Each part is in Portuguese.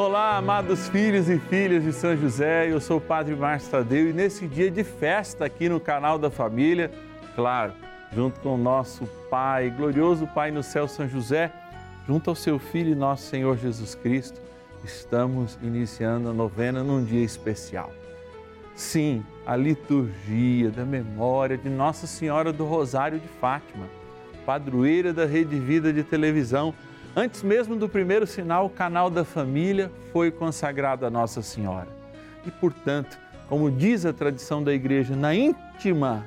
Olá, amados filhos e filhas de São José, eu sou o Padre Márcio Tadeu e nesse dia de festa aqui no canal da família, claro, junto com o nosso Pai, glorioso Pai no céu São José, junto ao seu Filho e nosso Senhor Jesus Cristo, estamos iniciando a novena num dia especial. Sim, a liturgia da memória de Nossa Senhora do Rosário de Fátima, padroeira da Rede Vida de televisão. Antes mesmo do primeiro sinal, o canal da família foi consagrado a Nossa Senhora. E, portanto, como diz a tradição da igreja, na íntima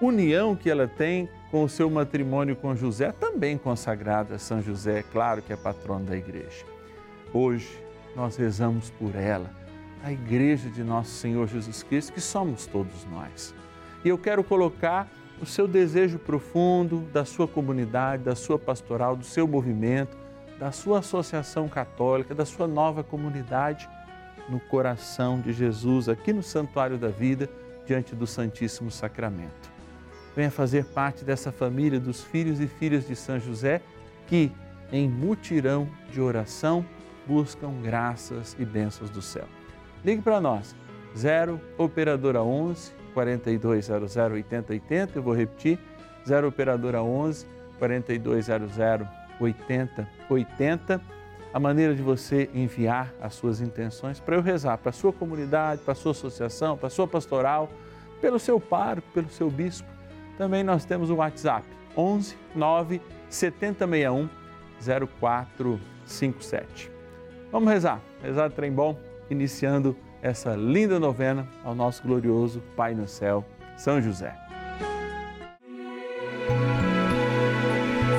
união que ela tem com o seu matrimônio com José, também consagrada a São José, claro que é patrono da igreja. Hoje nós rezamos por ela a igreja de nosso Senhor Jesus Cristo, que somos todos nós. E eu quero colocar o seu desejo profundo da sua comunidade, da sua pastoral, do seu movimento, da sua associação católica, da sua nova comunidade no coração de Jesus, aqui no Santuário da Vida, diante do Santíssimo Sacramento. Venha fazer parte dessa família dos filhos e filhas de São José que, em mutirão de oração, buscam graças e bênçãos do céu. Ligue para nós, 0 Operadora 11 4200 8080, eu vou repetir, 0 Operadora 11 4200 8080. A maneira de você enviar as suas intenções para eu rezar para a sua comunidade, para a sua associação, para a sua pastoral, pelo seu pároco, pelo seu bispo. Também nós temos o WhatsApp 11 9 7061 0457. Vamos rezar, rezar trem bom iniciando essa linda novena ao nosso glorioso Pai no céu, São José.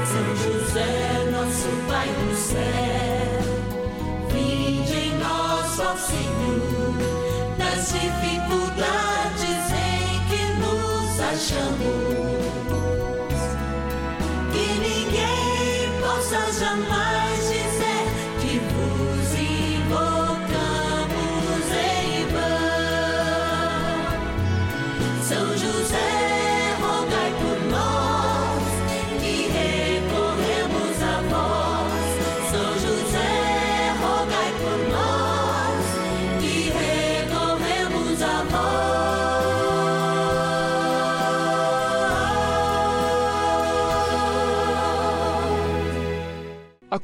São José, nosso Pai no céu, vinde em nós, ó Senhor, nas dificuldades em que nos achamos, que ninguém possa jamais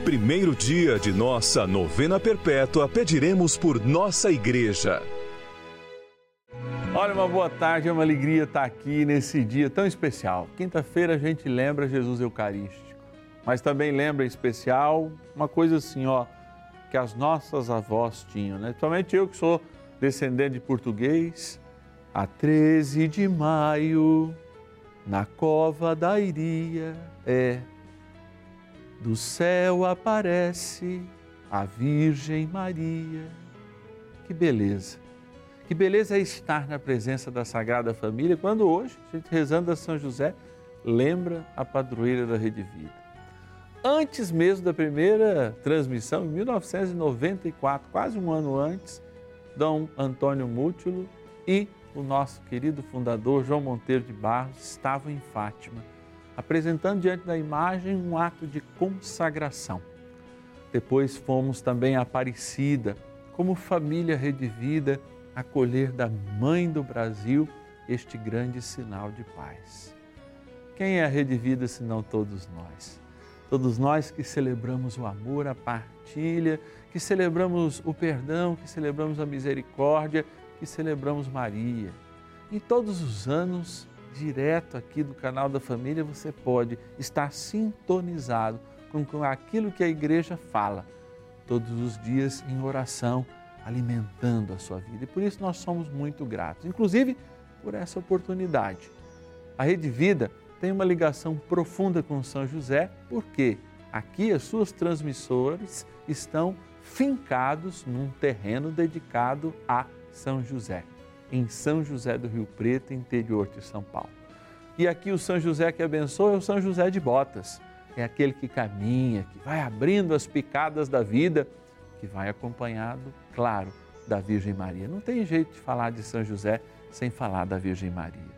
primeiro dia de nossa novena perpétua, pediremos por nossa igreja. Olha, uma boa tarde, é uma alegria estar aqui nesse dia tão especial. Quinta-feira a gente lembra Jesus Eucarístico, mas também lembra em especial uma coisa assim, ó, que as nossas avós tinham, né? Principalmente eu que sou descendente de português, a 13 de maio, na cova da Iria, é do céu aparece a Virgem Maria. Que beleza! Que beleza é estar na presença da Sagrada Família quando hoje, a gente rezando a São José, lembra a padroeira da Rede Vida. Antes mesmo da primeira transmissão, em 1994, quase um ano antes, Dom Antônio Mútulo e o nosso querido fundador João Monteiro de Barros estavam em Fátima apresentando diante da imagem um ato de consagração. Depois fomos também Aparecida, como família redivida, acolher da Mãe do Brasil este grande sinal de paz. Quem é a redivida senão todos nós? Todos nós que celebramos o amor, a partilha, que celebramos o perdão, que celebramos a misericórdia, que celebramos Maria. Em todos os anos, direto aqui do canal da família, você pode estar sintonizado com aquilo que a igreja fala, todos os dias em oração, alimentando a sua vida. E por isso nós somos muito gratos, inclusive por essa oportunidade. A Rede Vida tem uma ligação profunda com São José, porque aqui as suas transmissores estão fincados num terreno dedicado a São José, em São José do Rio Preto, interior de São Paulo. E aqui o São José que abençoa é o São José de Botas, é aquele que caminha, que vai abrindo as picadas da vida, que vai acompanhado, claro, da Virgem Maria. Não tem jeito de falar de São José sem falar da Virgem Maria.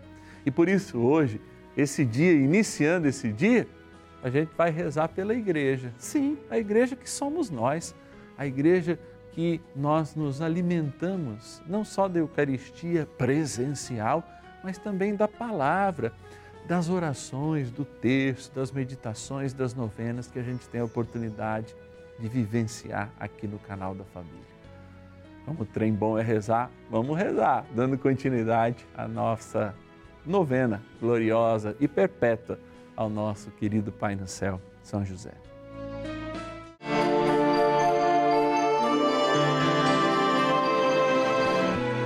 E por isso hoje, esse dia, iniciando esse dia, a gente vai rezar pela igreja. Sim, a igreja que somos nós, a igreja que nós nos alimentamos, não só da Eucaristia presencial, mas também da palavra, das orações, do texto, das meditações, das novenas que a gente tem a oportunidade de vivenciar aqui no canal da família. Como o trem bom é rezar, vamos rezar, dando continuidade à nossa novena gloriosa e perpétua ao nosso querido Pai no céu, São José.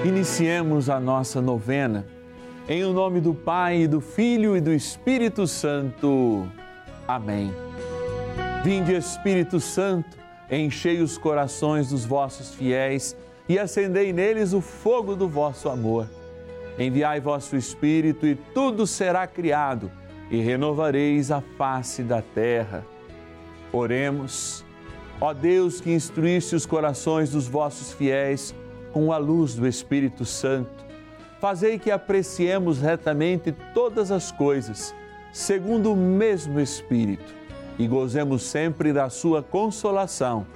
Iniciemos a nossa novena em o nome do Pai, do Filho e do Espírito Santo. Amém. Vinde, Espírito Santo, enchei os corações dos vossos fiéis e acendei neles o fogo do vosso amor. Enviai vosso Espírito e tudo será criado e renovareis a face da terra. Oremos. Ó Deus que instruísse os corações dos vossos fiéis com a luz do Espírito Santo, fazei que apreciemos retamente todas as coisas, segundo o mesmo Espírito, e gozemos sempre da sua consolação.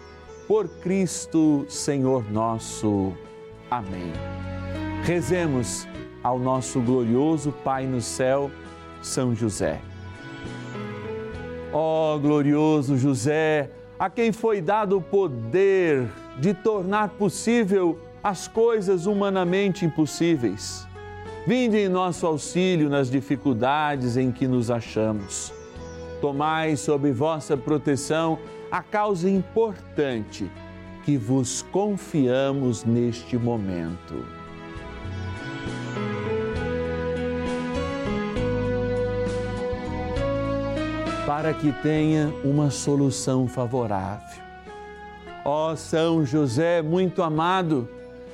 Por Cristo, Senhor nosso. Amém. Rezemos ao nosso glorioso Pai no céu, São José. Ó oh, glorioso José, a quem foi dado o poder de tornar possível as coisas humanamente impossíveis. Vinde em nosso auxílio nas dificuldades em que nos achamos. Tomai sob vossa proteção a causa importante que vos confiamos neste momento. Para que tenha uma solução favorável. Ó São José, muito amado,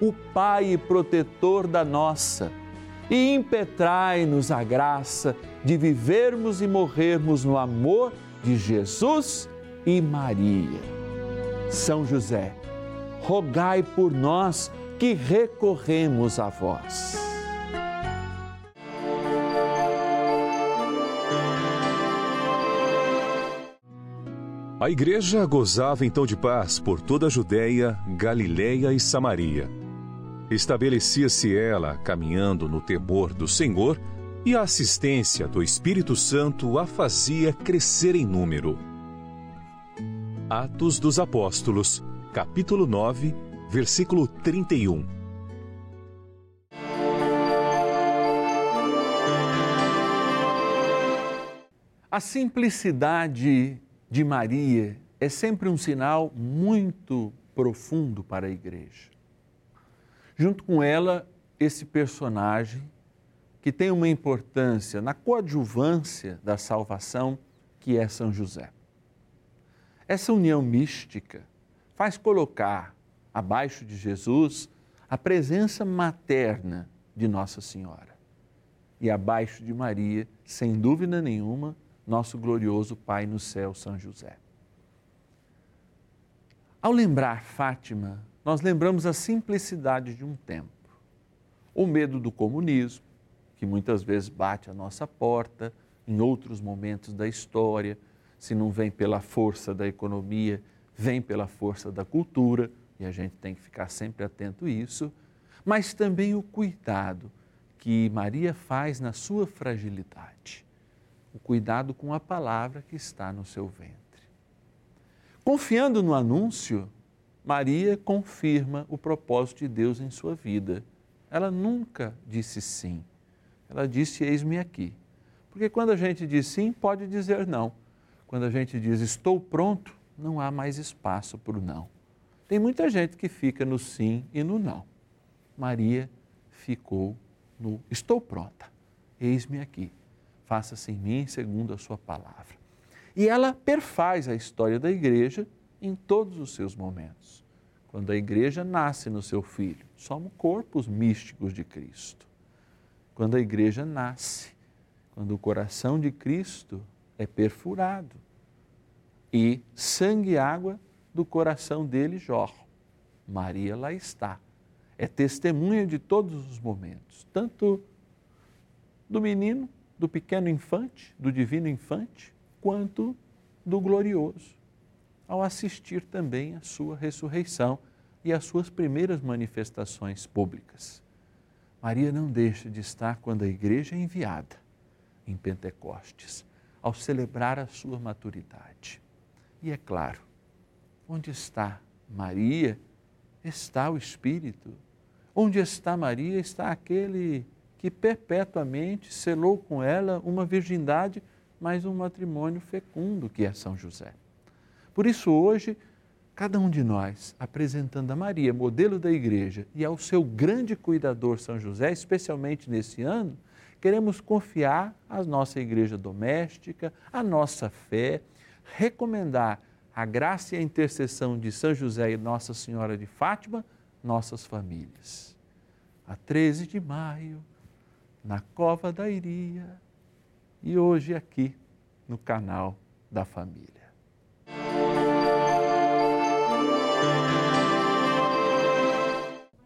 o Pai protetor da nossa, e impetrai-nos a graça de vivermos e morrermos no amor de Jesus e Maria. São José, rogai por nós que recorremos a vós. A igreja gozava então de paz por toda a Judéia, Galiléia e Samaria Estabelecia-se ela caminhando no temor do Senhor e a assistência do Espírito Santo a fazia crescer em número. Atos dos Apóstolos, capítulo 9, versículo 31. A simplicidade de Maria é sempre um sinal muito profundo para a igreja junto com ela esse personagem que tem uma importância na coadjuvância da salvação, que é São José. Essa união mística faz colocar abaixo de Jesus a presença materna de Nossa Senhora e abaixo de Maria, sem dúvida nenhuma, nosso glorioso Pai no céu, São José. Ao lembrar Fátima, nós lembramos a simplicidade de um tempo. O medo do comunismo, que muitas vezes bate à nossa porta, em outros momentos da história, se não vem pela força da economia, vem pela força da cultura, e a gente tem que ficar sempre atento a isso, mas também o cuidado que Maria faz na sua fragilidade, o cuidado com a palavra que está no seu ventre. Confiando no anúncio, Maria confirma o propósito de Deus em sua vida. Ela nunca disse sim. Ela disse: Eis-me aqui. Porque quando a gente diz sim, pode dizer não. Quando a gente diz estou pronto, não há mais espaço para o não. Tem muita gente que fica no sim e no não. Maria ficou no estou pronta. Eis-me aqui. Faça-se em mim segundo a sua palavra. E ela perfaz a história da igreja em todos os seus momentos. Quando a igreja nasce no seu filho, somos corpos místicos de Cristo. Quando a igreja nasce, quando o coração de Cristo é perfurado e sangue e água do coração dele jorram. Maria lá está. É testemunha de todos os momentos, tanto do menino, do pequeno infante, do divino infante, quanto do glorioso ao assistir também à sua ressurreição e às suas primeiras manifestações públicas. Maria não deixa de estar quando a igreja é enviada em Pentecostes, ao celebrar a sua maturidade. E é claro, onde está Maria, está o Espírito. Onde está Maria, está aquele que perpetuamente selou com ela uma virgindade, mas um matrimônio fecundo, que é São José. Por isso, hoje, cada um de nós, apresentando a Maria, modelo da igreja, e ao seu grande cuidador São José, especialmente nesse ano, queremos confiar a nossa igreja doméstica, a nossa fé, recomendar a graça e a intercessão de São José e Nossa Senhora de Fátima, nossas famílias. A 13 de maio, na Cova da Iria, e hoje aqui no canal da Família.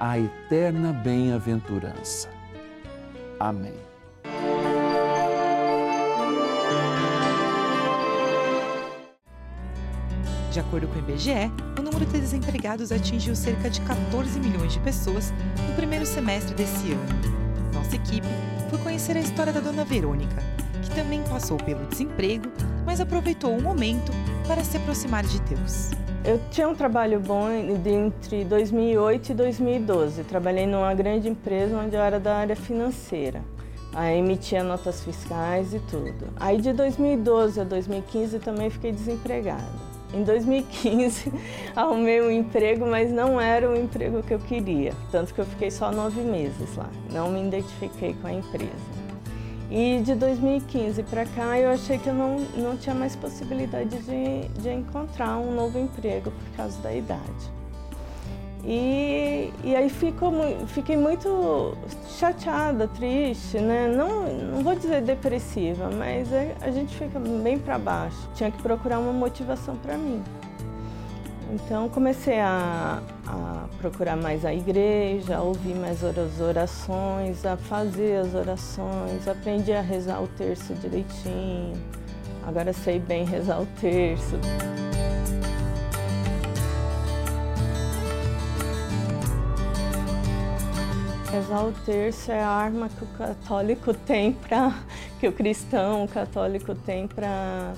a eterna bem-aventurança. Amém. De acordo com o IBGE, o número de desempregados atingiu cerca de 14 milhões de pessoas no primeiro semestre desse ano. Nossa equipe foi conhecer a história da dona Verônica, que também passou pelo desemprego, mas aproveitou o momento para se aproximar de Deus. Eu tinha um trabalho bom entre 2008 e 2012. Trabalhei numa grande empresa onde eu era da área financeira. Aí emitia notas fiscais e tudo. Aí de 2012 a 2015 também fiquei desempregada. Em 2015 arrumei um emprego, mas não era o emprego que eu queria. Tanto que eu fiquei só nove meses lá. Não me identifiquei com a empresa. E de 2015 para cá eu achei que eu não, não tinha mais possibilidade de, de encontrar um novo emprego por causa da idade. E, e aí fico, fiquei muito chateada, triste, né? Não, não vou dizer depressiva, mas é, a gente fica bem para baixo. Tinha que procurar uma motivação para mim. Então comecei a, a, procurar mais a igreja, a ouvir mais as orações, a fazer as orações, aprendi a rezar o terço direitinho. Agora sei bem rezar o terço. Rezar o terço é a arma que o católico tem para que o cristão, o católico tem para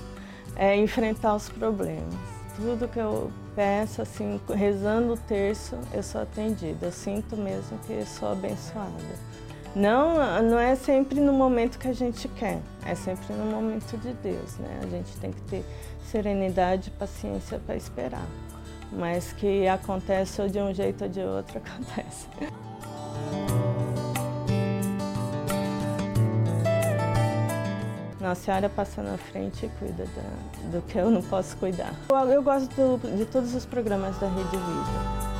é, enfrentar os problemas. Tudo que eu peço, assim, rezando o terço, eu sou atendida. Eu sinto mesmo que sou abençoada. Não, não é sempre no momento que a gente quer, é sempre no momento de Deus, né? A gente tem que ter serenidade e paciência para esperar. Mas que acontece ou de um jeito ou de outro, acontece. Nossa Senhora passa na frente e cuida da, do que eu não posso cuidar. Eu, eu gosto do, de todos os programas da Rede Vida.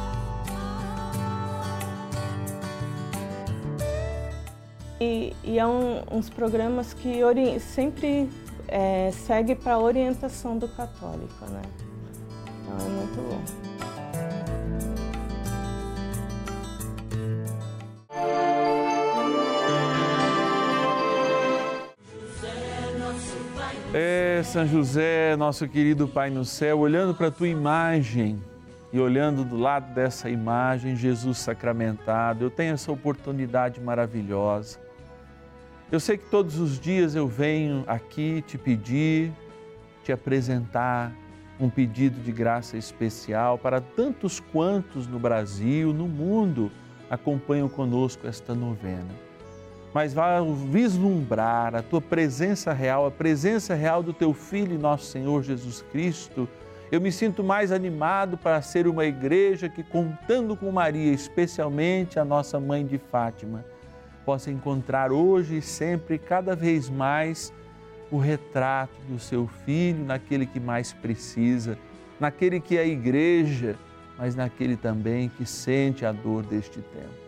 E, e é um, uns programas que sempre é, segue para a orientação do católico, né? Então é muito bom. São José, nosso querido Pai no céu, olhando para a tua imagem e olhando do lado dessa imagem, Jesus sacramentado, eu tenho essa oportunidade maravilhosa. Eu sei que todos os dias eu venho aqui te pedir, te apresentar um pedido de graça especial para tantos quantos no Brasil, no mundo, acompanham conosco esta novena mas vai vislumbrar a tua presença real, a presença real do teu Filho e nosso Senhor Jesus Cristo. Eu me sinto mais animado para ser uma igreja que, contando com Maria, especialmente a nossa mãe de Fátima, possa encontrar hoje e sempre, cada vez mais, o retrato do seu filho naquele que mais precisa, naquele que é a igreja, mas naquele também que sente a dor deste tempo.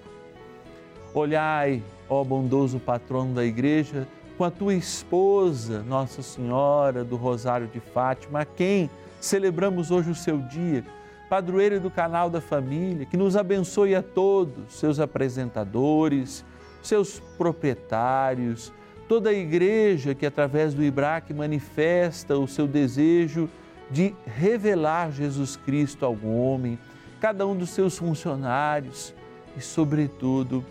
Olhai, ó bondoso patrono da igreja, com a tua esposa, Nossa Senhora do Rosário de Fátima, a quem celebramos hoje o seu dia, padroeiro do canal da família, que nos abençoe a todos, seus apresentadores, seus proprietários, toda a igreja que através do IBRAC manifesta o seu desejo de revelar Jesus Cristo ao homem, cada um dos seus funcionários e, sobretudo,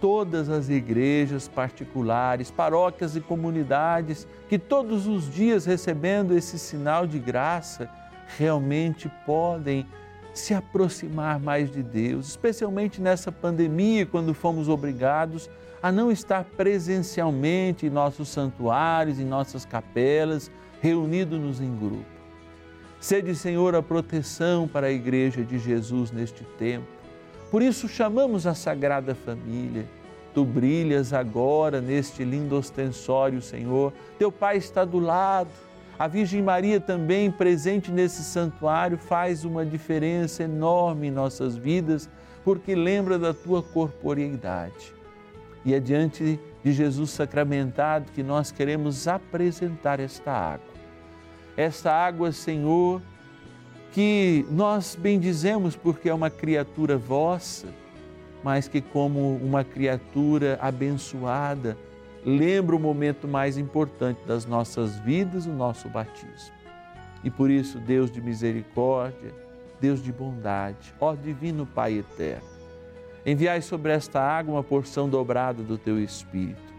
todas as igrejas particulares, paróquias e comunidades que todos os dias recebendo esse sinal de graça realmente podem se aproximar mais de Deus, especialmente nessa pandemia, quando fomos obrigados a não estar presencialmente em nossos santuários, em nossas capelas, reunidos em grupo. Sede, Senhor, a proteção para a Igreja de Jesus neste tempo por isso chamamos a Sagrada Família. Tu brilhas agora neste lindo ostensório, Senhor. Teu Pai está do lado. A Virgem Maria também presente nesse santuário faz uma diferença enorme em nossas vidas, porque lembra da tua corporeidade. E é diante de Jesus sacramentado que nós queremos apresentar esta água. Esta água, Senhor, que nós bendizemos porque é uma criatura vossa, mas que, como uma criatura abençoada, lembra o momento mais importante das nossas vidas, o nosso batismo. E por isso, Deus de misericórdia, Deus de bondade, ó Divino Pai eterno, enviai sobre esta água uma porção dobrada do teu Espírito,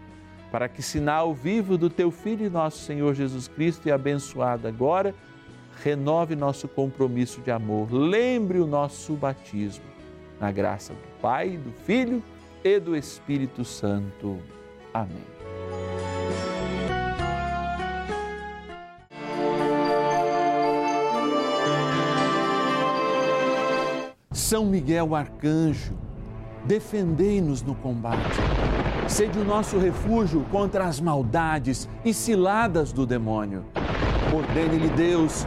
para que, sinal vivo do teu Filho e nosso Senhor Jesus Cristo, e abençoado agora, renove nosso compromisso de amor, lembre o nosso batismo, na graça do Pai, do Filho e do Espírito Santo. Amém. São Miguel Arcanjo, defendei-nos no combate. Sede o nosso refúgio contra as maldades e ciladas do demônio. Ordene-lhe Deus,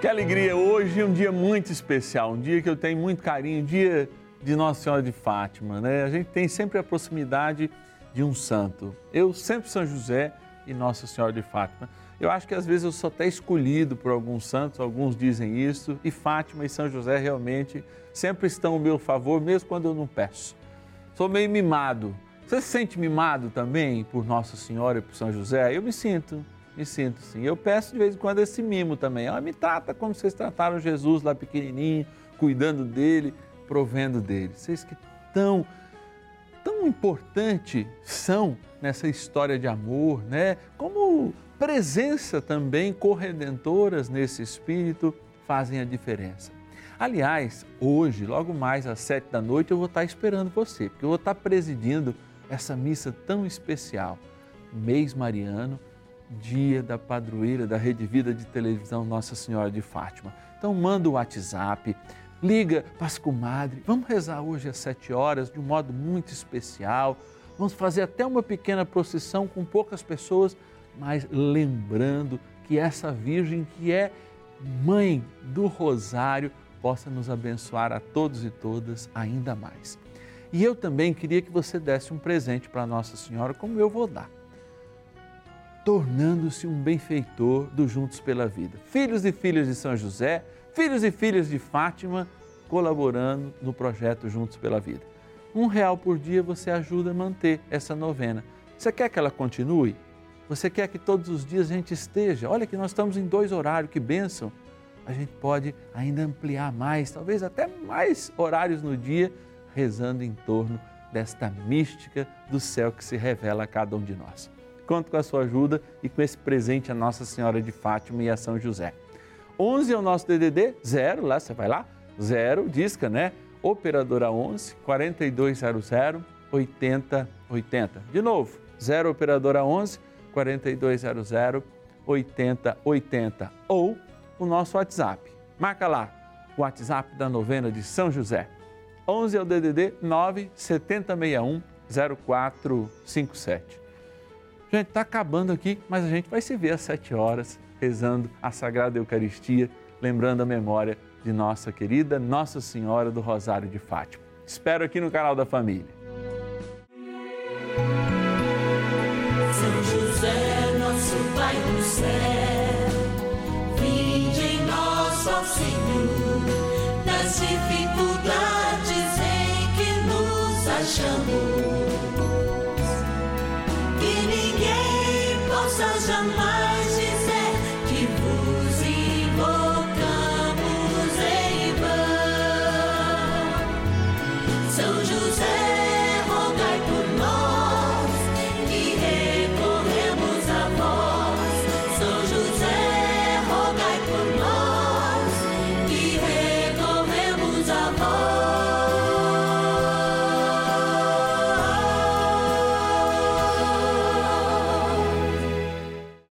Que alegria! Hoje é um dia muito especial, um dia que eu tenho muito carinho, um dia de Nossa Senhora de Fátima, né? A gente tem sempre a proximidade de um santo. Eu sempre São José e Nossa Senhora de Fátima. Eu acho que às vezes eu sou até escolhido por alguns santos, alguns dizem isso, e Fátima e São José realmente sempre estão ao meu favor, mesmo quando eu não peço. Sou meio mimado. Você se sente mimado também por Nossa Senhora e por São José? Eu me sinto, me sinto sim. Eu peço de vez em quando esse mimo também. Ela me trata como vocês trataram Jesus lá pequenininho, cuidando dele, provendo dele. Vocês que tão tão importante são nessa história de amor, né? Como presença também corredentoras nesse espírito fazem a diferença. Aliás, hoje, logo mais às sete da noite, eu vou estar esperando você, porque eu vou estar presidindo essa missa tão especial, mês mariano, dia da padroeira da Rede Vida de Televisão Nossa Senhora de Fátima. Então manda o WhatsApp, liga para as comadres, vamos rezar hoje às sete horas de um modo muito especial. Vamos fazer até uma pequena procissão com poucas pessoas, mas lembrando que essa Virgem que é mãe do Rosário possa nos abençoar a todos e todas ainda mais. E eu também queria que você desse um presente para Nossa Senhora, como eu vou dar, tornando-se um benfeitor do Juntos pela Vida. Filhos e filhas de São José, filhos e filhas de Fátima, colaborando no projeto Juntos pela Vida. Um real por dia você ajuda a manter essa novena. Você quer que ela continue? Você quer que todos os dias a gente esteja? Olha que nós estamos em dois horários, que bênção! A gente pode ainda ampliar mais, talvez até mais horários no dia, rezando em torno desta mística do céu que se revela a cada um de nós. Conto com a sua ajuda e com esse presente a Nossa Senhora de Fátima e a São José. 11 é o nosso DDD, 0, lá você vai lá, 0, disca, né? Operadora 11 4200 8080. De novo, 0 Operadora 11 4200 8080. Ou o nosso WhatsApp. Marca lá, o WhatsApp da novena de São José. 11 é o DDD 9 7061 0457. Gente, está acabando aqui, mas a gente vai se ver às 7 horas, rezando a Sagrada Eucaristia, lembrando a memória de nossa querida Nossa Senhora do Rosário de Fátima. Espero aqui no canal da Família. São José, nosso Pai do céu, vinde em nós, ó Senhor, das dificuldades em que nos achamos.